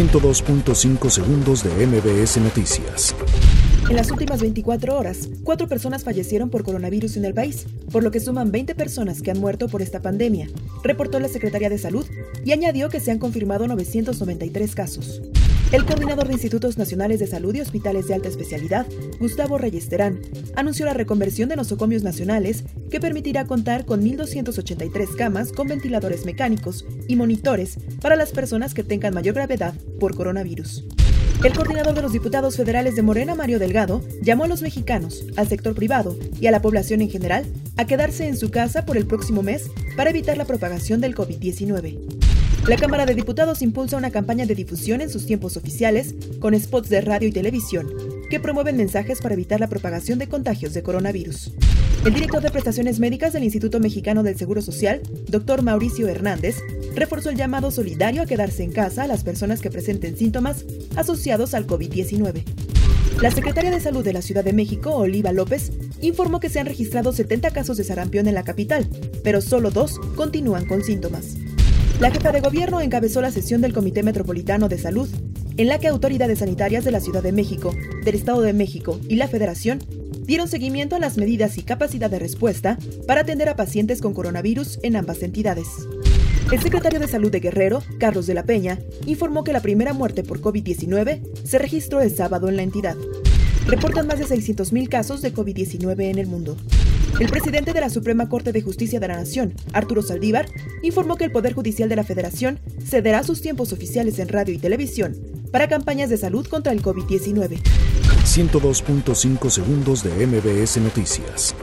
102.5 segundos de MBS Noticias. En las últimas 24 horas, cuatro personas fallecieron por coronavirus en el país, por lo que suman 20 personas que han muerto por esta pandemia, reportó la Secretaría de Salud y añadió que se han confirmado 993 casos. El coordinador de Institutos Nacionales de Salud y Hospitales de Alta Especialidad, Gustavo Reyes Terán, anunció la reconversión de nosocomios nacionales que permitirá contar con 1.283 camas con ventiladores mecánicos y monitores para las personas que tengan mayor gravedad por coronavirus. El coordinador de los diputados federales de Morena, Mario Delgado, llamó a los mexicanos, al sector privado y a la población en general a quedarse en su casa por el próximo mes para evitar la propagación del COVID-19. La Cámara de Diputados impulsa una campaña de difusión en sus tiempos oficiales con spots de radio y televisión que promueven mensajes para evitar la propagación de contagios de coronavirus. El director de prestaciones médicas del Instituto Mexicano del Seguro Social, doctor Mauricio Hernández, reforzó el llamado solidario a quedarse en casa a las personas que presenten síntomas asociados al COVID-19. La secretaria de Salud de la Ciudad de México, Oliva López, informó que se han registrado 70 casos de sarampión en la capital, pero solo dos continúan con síntomas. La jefa de gobierno encabezó la sesión del Comité Metropolitano de Salud, en la que autoridades sanitarias de la Ciudad de México, del Estado de México y la Federación dieron seguimiento a las medidas y capacidad de respuesta para atender a pacientes con coronavirus en ambas entidades. El secretario de Salud de Guerrero, Carlos de la Peña, informó que la primera muerte por COVID-19 se registró el sábado en la entidad. Reportan más de 600.000 casos de COVID-19 en el mundo. El presidente de la Suprema Corte de Justicia de la Nación, Arturo Saldívar, informó que el Poder Judicial de la Federación cederá sus tiempos oficiales en radio y televisión para campañas de salud contra el COVID-19. 102.5 segundos de MBS Noticias.